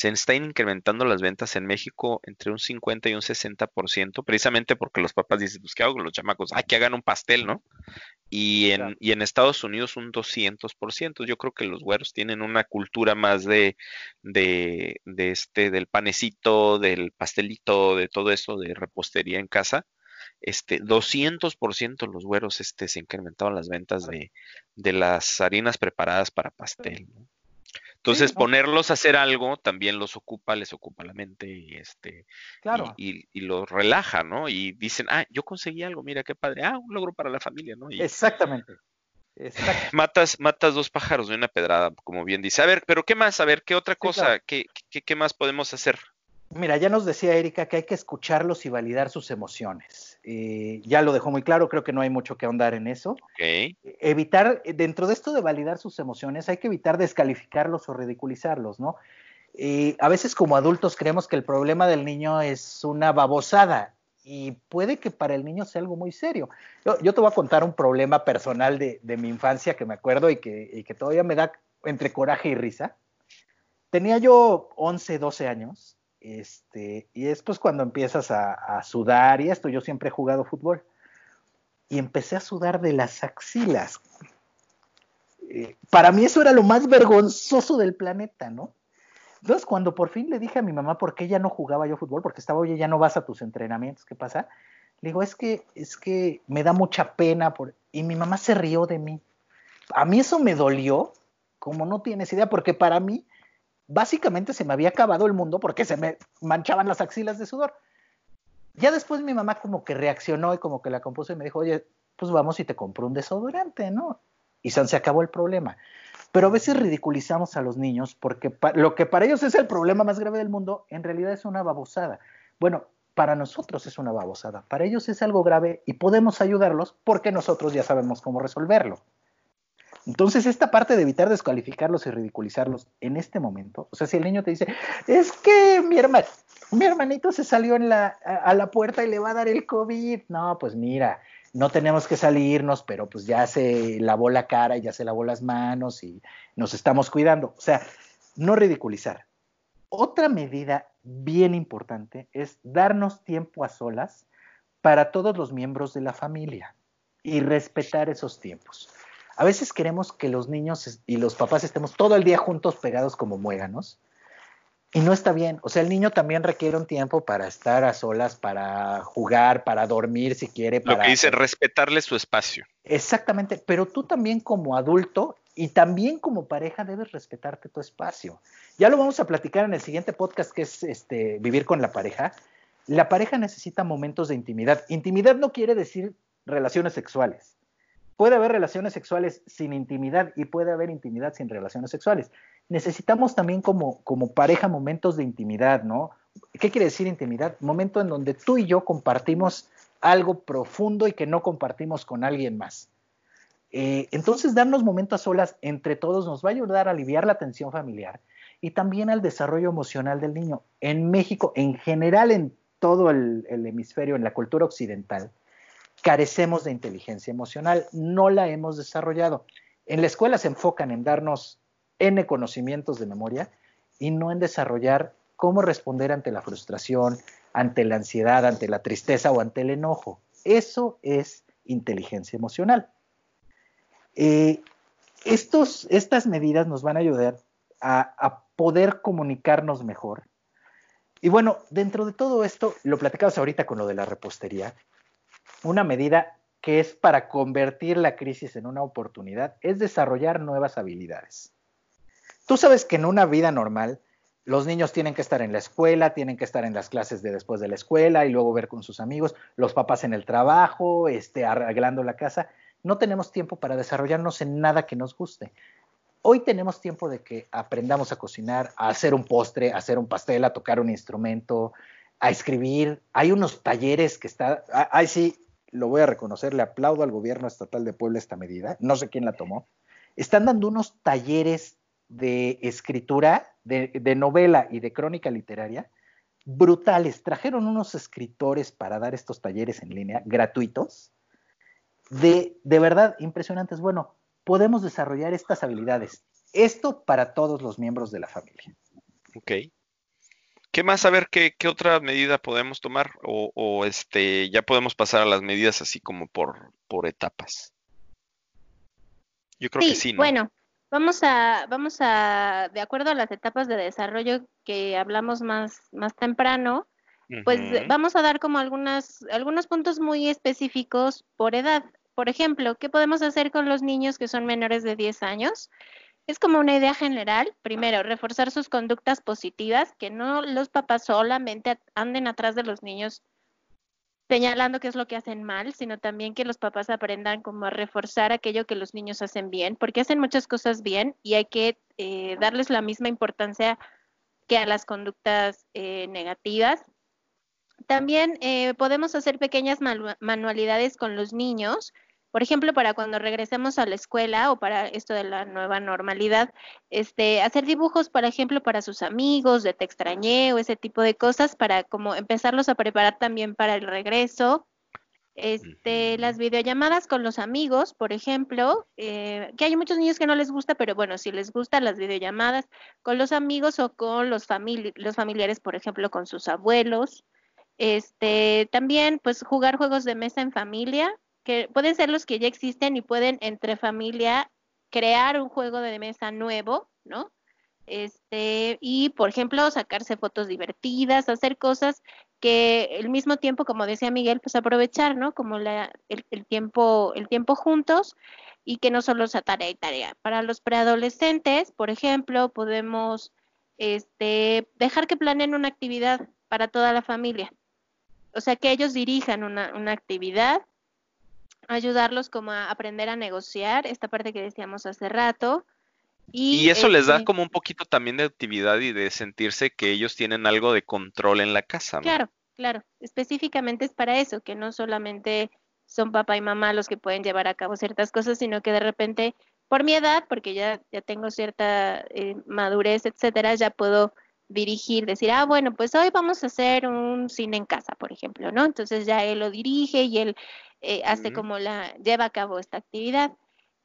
se están incrementando las ventas en México entre un 50 y un 60%, precisamente porque los papás dicen, pues, ¿qué hago con los chamacos? Ah, que hagan un pastel, ¿no? Y en, y en Estados Unidos un 200%. Yo creo que los güeros tienen una cultura más de, de, de este, del panecito, del pastelito, de todo eso, de repostería en casa este 200% los güeros este se incrementaron las ventas de, de las harinas preparadas para pastel ¿no? Entonces, ponerlos a hacer algo también los ocupa, les ocupa la mente y este claro. y, y, los relaja, ¿no? Y dicen, ah, yo conseguí algo, mira qué padre, ah, un logro para la familia, ¿no? Y Exactamente. Matas, matas dos pájaros de una pedrada, como bien dice. A ver, pero ¿qué más? A ver, ¿qué otra cosa? Claro. ¿Qué, qué, qué más podemos hacer? Mira, ya nos decía Erika que hay que escucharlos y validar sus emociones. Eh, ya lo dejó muy claro, creo que no hay mucho que ahondar en eso. Okay. Evitar, dentro de esto de validar sus emociones, hay que evitar descalificarlos o ridiculizarlos, ¿no? Eh, a veces como adultos creemos que el problema del niño es una babosada y puede que para el niño sea algo muy serio. Yo, yo te voy a contar un problema personal de, de mi infancia que me acuerdo y que, y que todavía me da entre coraje y risa. Tenía yo 11, 12 años este, y es pues cuando empiezas a, sudar y esto, yo siempre he jugado fútbol. Y empecé a sudar de las axilas. Eh, para mí eso era lo más vergonzoso del planeta, ¿no? Entonces cuando por fin le dije a mi mamá por qué ya no jugaba yo fútbol, porque estaba, oye, ya no vas a tus entrenamientos, ¿qué pasa? Le digo, es que, es que me da mucha pena. Por... Y mi mamá se rió de mí. A mí eso me dolió, como no tienes idea, porque para mí básicamente se me había acabado el mundo porque se me manchaban las axilas de sudor. Ya después mi mamá como que reaccionó y como que la compuso y me dijo, oye, pues vamos y te compro un desodorante, ¿no? Y se acabó el problema. Pero a veces ridiculizamos a los niños porque lo que para ellos es el problema más grave del mundo, en realidad es una babosada. Bueno, para nosotros es una babosada, para ellos es algo grave y podemos ayudarlos porque nosotros ya sabemos cómo resolverlo. Entonces, esta parte de evitar descalificarlos y ridiculizarlos en este momento, o sea, si el niño te dice, es que mi, hermano, mi hermanito se salió en la, a, a, la puerta y le va a dar el COVID, no, pues mira, no tenemos que salirnos, pero pues ya se lavó la cara y ya se lavó las manos y nos estamos cuidando. O sea, no ridiculizar. Otra medida bien importante es darnos tiempo a solas para todos los miembros de la familia y respetar esos tiempos. A veces queremos que los niños y los papás estemos todo el día juntos pegados como muéganos. Y no está bien. O sea, el niño también requiere un tiempo para estar a solas, para jugar, para dormir si quiere. Para... Lo que dice, respetarle su espacio. Exactamente. Pero tú también como adulto y también como pareja debes respetarte tu espacio. Ya lo vamos a platicar en el siguiente podcast que es este, Vivir con la pareja. La pareja necesita momentos de intimidad. Intimidad no quiere decir relaciones sexuales puede haber relaciones sexuales sin intimidad y puede haber intimidad sin relaciones sexuales. Necesitamos también como, como pareja momentos de intimidad, ¿no? ¿Qué quiere decir intimidad? Momento en donde tú y yo compartimos algo profundo y que no compartimos con alguien más. Eh, entonces, darnos momentos a solas entre todos nos va a ayudar a aliviar la tensión familiar y también al desarrollo emocional del niño. En México, en general, en todo el, el hemisferio, en la cultura occidental, carecemos de inteligencia emocional, no la hemos desarrollado. En la escuela se enfocan en darnos N conocimientos de memoria y no en desarrollar cómo responder ante la frustración, ante la ansiedad, ante la tristeza o ante el enojo. Eso es inteligencia emocional. Eh, estos, estas medidas nos van a ayudar a, poder comunicarnos mejor. Y bueno, dentro de todo esto, lo platicabas ahorita con lo de la repostería, una medida que es para convertir la crisis en una oportunidad es desarrollar nuevas habilidades. Tú sabes que en una vida normal, los niños tienen que estar en la escuela, tienen que estar en las clases de después de la escuela y luego ver con sus amigos, los papás en el trabajo, este, arreglando la casa. No tenemos tiempo para desarrollarnos en nada que nos guste. Hoy tenemos tiempo de que aprendamos a cocinar, a hacer un postre, a hacer un pastel, a tocar un instrumento, a escribir. Hay unos talleres que está, ahí sí, lo voy a reconocer, le aplaudo al gobierno estatal de Puebla esta medida, no sé quién la tomó. Están dando unos talleres de escritura, de, novela y de crónica literaria brutales. Trajeron unos escritores para dar estos talleres en línea gratuitos, de, de verdad impresionantes. Bueno, podemos desarrollar estas habilidades. Esto para todos los miembros de la familia. Ok. ¿Qué más? A ver, ¿qué, qué otra medida podemos tomar? O, este, ya podemos pasar a las medidas así como por, por etapas. Yo creo que sí, ¿no? Bueno, Vamos a, vamos a, de acuerdo a las etapas de desarrollo que hablamos más, más temprano, pues vamos a dar como algunas, algunos puntos muy específicos por edad. Por ejemplo, ¿qué podemos hacer con los niños que son menores de 10 años? Es como una idea general. Primero, reforzar sus conductas positivas, que no los papás solamente anden atrás de los niños señalando qué es lo que hacen mal, sino también que los papás aprendan como a reforzar aquello que los niños hacen bien, porque hacen muchas cosas bien y hay que eh, darles la misma importancia que a las conductas eh, negativas. También eh, podemos hacer pequeñas manualidades con los niños por ejemplo, para cuando regresemos a la escuela o para esto de la nueva normalidad, este, hacer dibujos, por ejemplo, para sus amigos, de te extrañé o ese tipo de cosas, para como empezarlos a preparar también para el regreso. Este, las videollamadas con los amigos, por ejemplo, eh, que hay muchos niños que no les gusta, pero bueno, si les gustan las videollamadas con los amigos o con los, los familiares, por ejemplo, con sus abuelos. Este, también, pues, jugar juegos de mesa en familia, que pueden ser los que ya existen y pueden entre familia crear un juego de mesa nuevo, ¿no? Este, y por ejemplo, sacarse fotos divertidas, hacer cosas que al mismo tiempo, como decía Miguel, pues aprovechar, ¿no? Como la, el, el, tiempo, el tiempo juntos y que no solo sea tarea y tarea. Para los preadolescentes, por ejemplo, podemos este, dejar que planeen una actividad para toda la familia. O sea, que ellos dirijan una, una actividad ayudarlos como a aprender a negociar, esta parte que decíamos hace rato. Y, eso les da este como un poquito también de actividad y de sentirse que ellos tienen algo de control en la casa. ¿no? Claro, claro. Específicamente es para eso, que no solamente son papá y mamá los que pueden llevar a cabo ciertas cosas, sino que de repente, por mi edad, porque ya, ya tengo cierta eh, madurez, etcétera, ya puedo dirigir, decir, ah, bueno, pues hoy vamos a hacer un cine en casa, por ejemplo, ¿no? Entonces ya él lo dirige y él eh, hace como la, lleva a cabo esta actividad.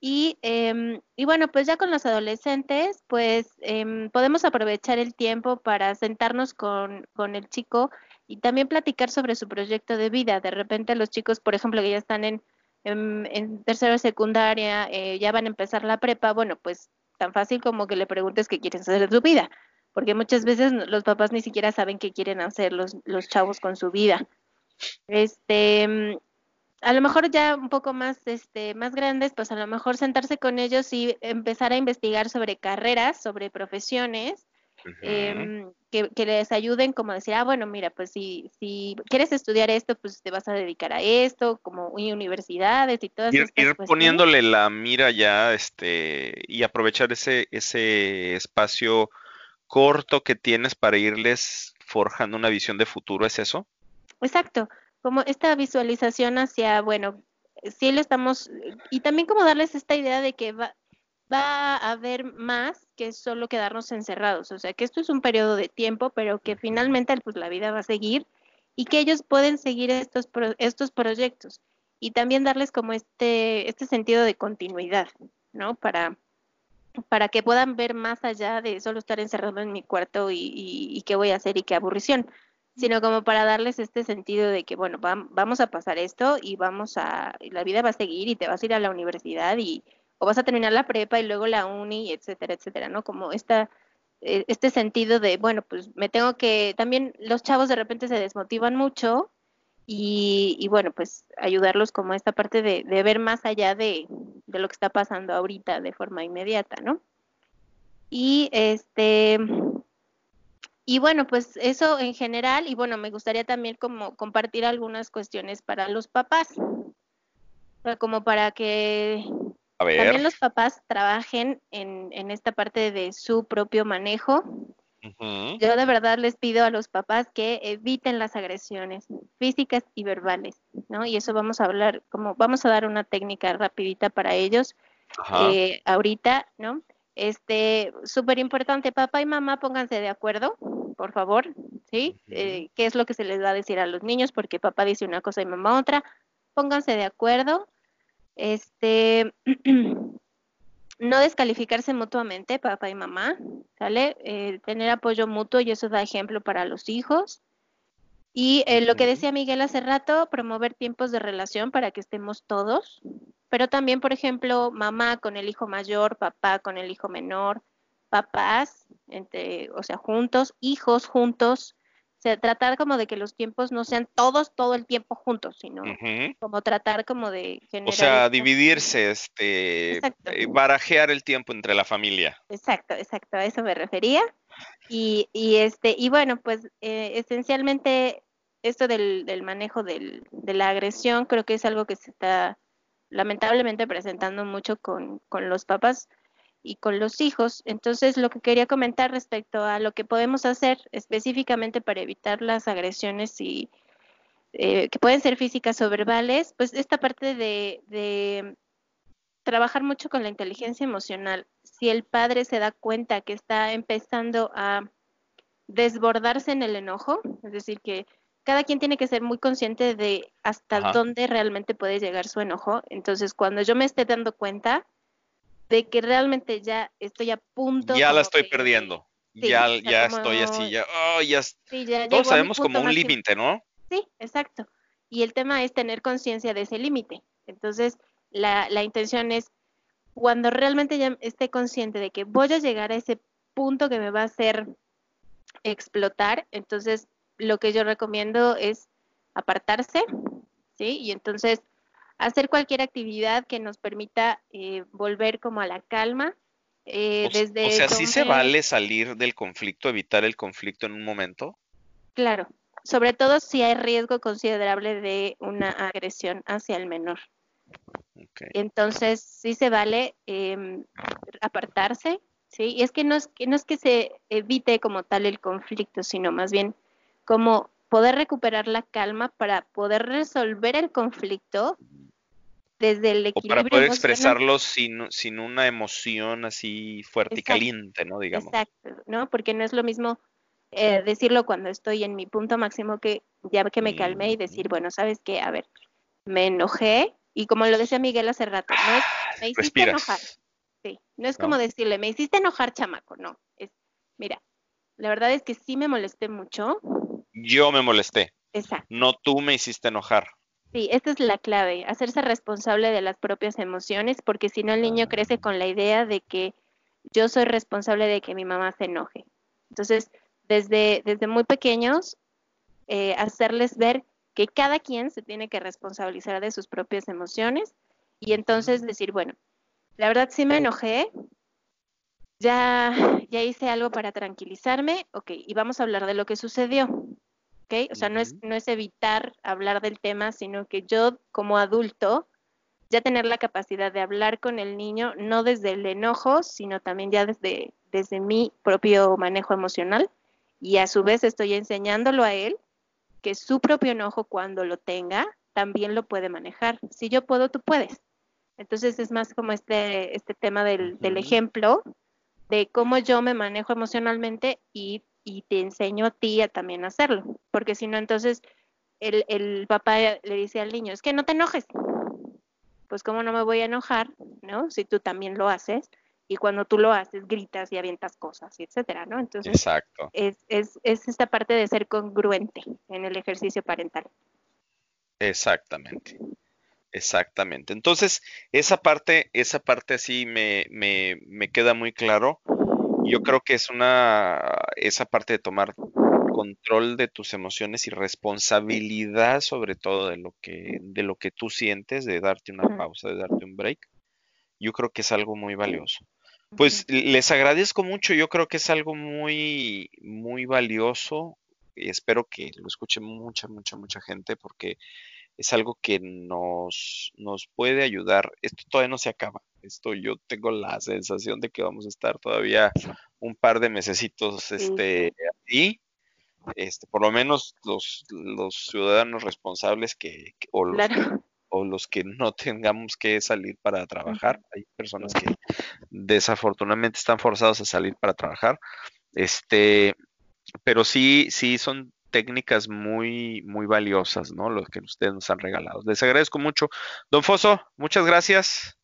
Y, eh, y bueno, pues ya con los adolescentes, pues eh, podemos aprovechar el tiempo para sentarnos con, con el chico y también platicar sobre su proyecto de vida. De repente los chicos, por ejemplo, que ya están en, en, en tercera secundaria, eh, ya van a empezar la prepa, bueno, pues tan fácil como que le preguntes qué quieren hacer de su vida, porque muchas veces los papás ni siquiera saben qué quieren hacer los, los chavos con su vida. Este, a lo mejor ya un poco más, este, más grandes, pues a lo mejor sentarse con ellos y empezar a investigar sobre carreras, sobre profesiones, em, que, les ayuden como decir, ah, bueno, mira, pues si, si quieres estudiar esto, pues te vas a dedicar a esto, como universidades y todas ir, ir poniéndole la mira ya, este, y aprovechar ese, ese espacio corto que tienes para irles forjando una visión de futuro, ¿es eso? Exacto como esta visualización hacia, bueno, sí le estamos, y también como darles esta idea de que va, va a haber más que solo quedarnos encerrados, o sea, que esto es un periodo de tiempo, pero que finalmente pues la vida va a seguir y que ellos pueden seguir estos, estos proyectos y también darles como este, este sentido de continuidad, ¿no? Para, para que puedan ver más allá de solo estar encerrado en mi cuarto y, y qué voy a hacer y qué aburrición, sino como para darles este sentido de que, bueno, vamos a pasar esto y vamos a, la vida va a seguir y te vas a ir a la universidad y, o vas a terminar la prepa y luego la uni, etcétera, etcétera, ¿no? Como esta, eh, este sentido de, bueno, pues me tengo que, también los chavos de repente se desmotivan mucho y, bueno, pues ayudarlos como esta parte de, de ver más allá de, de, lo que está pasando ahorita de forma inmediata, ¿no? Y este, y bueno, pues eso en general, y bueno, me gustaría también como compartir algunas cuestiones para los papás, como para que también los papás trabajen en, en esta parte de su propio manejo. Yo de verdad les pido a los papás que eviten las agresiones físicas y verbales, ¿no? Y eso vamos a hablar, como vamos a dar una técnica rapidita para ellos eh, ahorita, ¿no? Este, súper importante, papá y mamá pónganse de acuerdo, por favor, ¿sí? Eh, ¿Qué es lo que se les va a decir a los niños? Porque papá dice una cosa y mamá otra. Pónganse de acuerdo. Este, no descalificarse mutuamente, papá y mamá, ¿sale? Eh, tener apoyo mutuo y eso da ejemplo para los hijos. Y eh, lo que decía Miguel hace rato, promover tiempos de relación para que estemos todos, pero también, por ejemplo, mamá con el hijo mayor, papá con el hijo menor, papás, entre, o sea, juntos, hijos juntos, tratar como de que los tiempos no sean todos todo el tiempo juntos, sino como tratar como de generar... O sea, dividirse, este, eh, barajear el tiempo entre la familia. Exacto, exacto, a eso me refería. Y, y este, y bueno, pues eh, esencialmente esto del, del manejo del, de la agresión creo que es algo que se está lamentablemente presentando mucho con, con los papás y con los hijos. Entonces, lo que quería comentar respecto a lo que podemos hacer específicamente para evitar las agresiones y eh, que pueden ser físicas o verbales, pues esta parte de, de trabajar mucho con la inteligencia emocional. Si el padre se da cuenta que está empezando a desbordarse en el enojo, es decir, que cada quien tiene que ser muy consciente de hasta dónde realmente puede llegar su enojo. Entonces, cuando yo me esté dando cuenta, de que realmente ya estoy a punto. Ya la estoy perdiendo. ya ya estoy así, ya, oh, ya, todos sabemos como un límite, ¿no? Sí, exacto. Y el tema es tener conciencia de ese límite. Entonces, la, la intención es, cuando realmente ya esté consciente de que voy a llegar a ese punto que me va a hacer explotar, entonces lo que yo recomiendo es apartarse, ¿sí? Y entonces hacer cualquier actividad que nos permita eh, volver como a la calma. Eh, desde o sea, ¿sí se vale salir del conflicto, evitar el conflicto en un momento? Claro, sobre todo si hay riesgo considerable de una agresión hacia el menor. Entonces, sí se vale em, apartarse, ¿sí? Y es que no es, que no es que se evite como tal el conflicto, sino más bien como poder recuperar la calma para poder resolver el conflicto desde el equilibrio. O para poder expresarlo sin, sin una emoción así fuerte y caliente, ¿no? Digamos. Exacto, ¿no? Porque no es lo mismo eh, decirlo cuando estoy en mi punto máximo que ya que me calmé y decir, bueno, ¿sabes qué? A ver, me enojé y como lo decía Miguel hace rato, no es, me hiciste enojar. Sí, no es como decirle, me hiciste enojar, chamaco, no. Es, mira, la verdad es que sí me molesté mucho. Yo me molesté. Exacto. No tú me hiciste enojar. Sí, esta es la clave, hacerse responsable de las propias emociones, porque si no el niño crece con la idea de que yo soy responsable de que mi mamá se enoje. Entonces, desde, desde muy pequeños, eh, hacerles ver que cada quien se tiene que responsabilizar de sus propias emociones y entonces decir, bueno, la verdad sí me enojé, ya, ya hice algo para tranquilizarme, ok, y vamos a hablar de lo que sucedió. O sea, no es, no es evitar hablar del tema, sino que yo como adulto ya tener la capacidad de hablar con el niño, no desde el enojo, sino también ya desde, desde mi propio manejo emocional. Y a su vez estoy enseñándolo a él que su propio enojo cuando lo tenga, también lo puede manejar. Si yo puedo, tú puedes. Entonces es más como este, este tema del, del ejemplo de cómo yo me manejo emocionalmente y y te enseño a ti a también hacerlo, porque si no, entonces el, el papá le dice al niño, es que no te enojes, pues cómo no me voy a enojar, ¿no? Si tú también lo haces y cuando tú lo haces gritas y avientas cosas, y etcétera, ¿no? Entonces, Exacto. Es, es, es esta parte de ser congruente en el ejercicio parental. Exactamente. Exactamente. Entonces, esa parte, esa parte así me, me, me queda muy claro yo creo que es una, esa parte de tomar control de tus emociones y responsabilidad sobre todo de lo que, de lo que tú sientes, de darte una pausa, de darte un break, yo creo que es algo muy valioso. Pues les agradezco mucho, yo creo que es algo muy, muy valioso y espero que lo escuche mucha, mucha, mucha gente porque es algo que nos, nos puede ayudar. Esto todavía no se acaba. Esto yo tengo la sensación de que vamos a estar todavía un par de mesecitos este, ahí. Este, por lo menos los, los ciudadanos responsables que, o, los que, o los que no tengamos que salir para trabajar. Hay personas que desafortunadamente están forzados a salir para trabajar. Este, pero sí, sí son técnicas muy, muy valiosas, ¿no? Los que ustedes nos han regalado. Les agradezco mucho. Don Foso, muchas gracias.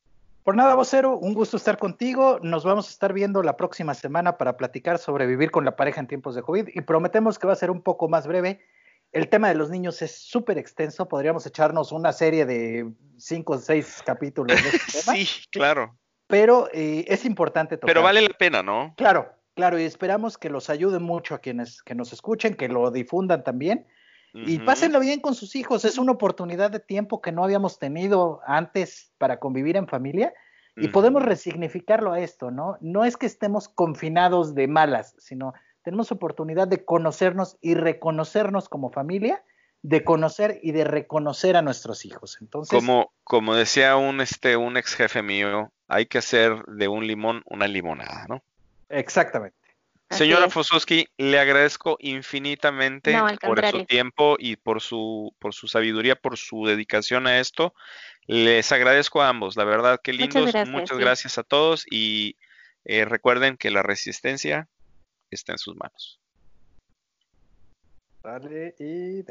Por nada, vocero, un gusto estar contigo. Nos vamos a estar viendo la próxima semana para platicar sobre vivir con la pareja en tiempos de COVID y prometemos que va a ser un poco más breve. El tema de los niños es súper extenso. Podríamos echarnos una serie de cinco o seis capítulos de este tema. sí, claro. Pero eh, es importante tocar. Pero vale la pena, ¿no? Claro, Claro, y esperamos que los ayude mucho a quienes que nos escuchen, que lo difundan también. Y pásenlo bien con sus hijos. Es una oportunidad de tiempo que no habíamos tenido antes para convivir en familia. Y podemos resignificarlo a esto, ¿no? No es que estemos confinados de malas, sino tenemos oportunidad de conocernos y reconocernos como familia, de conocer y de reconocer a nuestros hijos. Entonces, como, como decía un, este, un ex jefe mío, hay que hacer de un limón una limonada, ¿no? Exactamente. Señora Fososki, le agradezco infinitamente por su tiempo y por su, por su sabiduría, por su dedicación a esto. Les agradezco a ambos, la verdad, qué lindos. Muchas gracias, a todos y eh, recuerden que la resistencia está en sus manos. Dale y